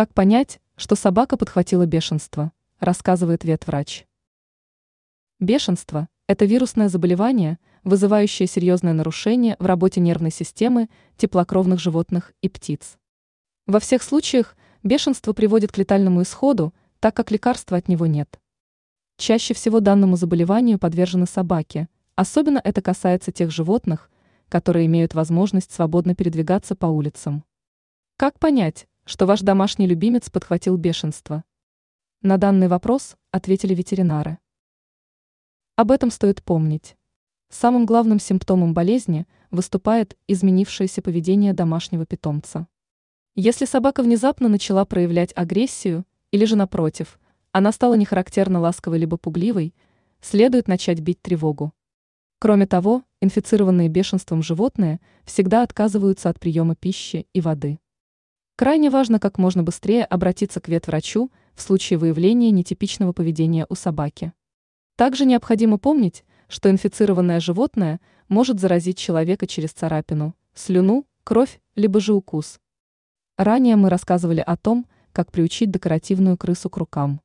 Как понять, что собака подхватила бешенство, рассказывает ветврач. Бешенство – это вирусное заболевание, вызывающее серьезное нарушение в работе нервной системы теплокровных животных и птиц. Во всех случаях бешенство приводит к летальному исходу, так как лекарства от него нет. Чаще всего данному заболеванию подвержены собаки, особенно это касается тех животных, которые имеют возможность свободно передвигаться по улицам. Как понять, что ваш домашний любимец подхватил бешенство? На данный вопрос ответили ветеринары. Об этом стоит помнить. Самым главным симптомом болезни выступает изменившееся поведение домашнего питомца. Если собака внезапно начала проявлять агрессию, или же напротив, она стала нехарактерно ласковой либо пугливой, следует начать бить тревогу. Кроме того, инфицированные бешенством животные всегда отказываются от приема пищи и воды. Крайне важно как можно быстрее обратиться к ветврачу в случае выявления нетипичного поведения у собаки. Также необходимо помнить, что инфицированное животное может заразить человека через царапину, слюну, кровь, либо же укус. Ранее мы рассказывали о том, как приучить декоративную крысу к рукам.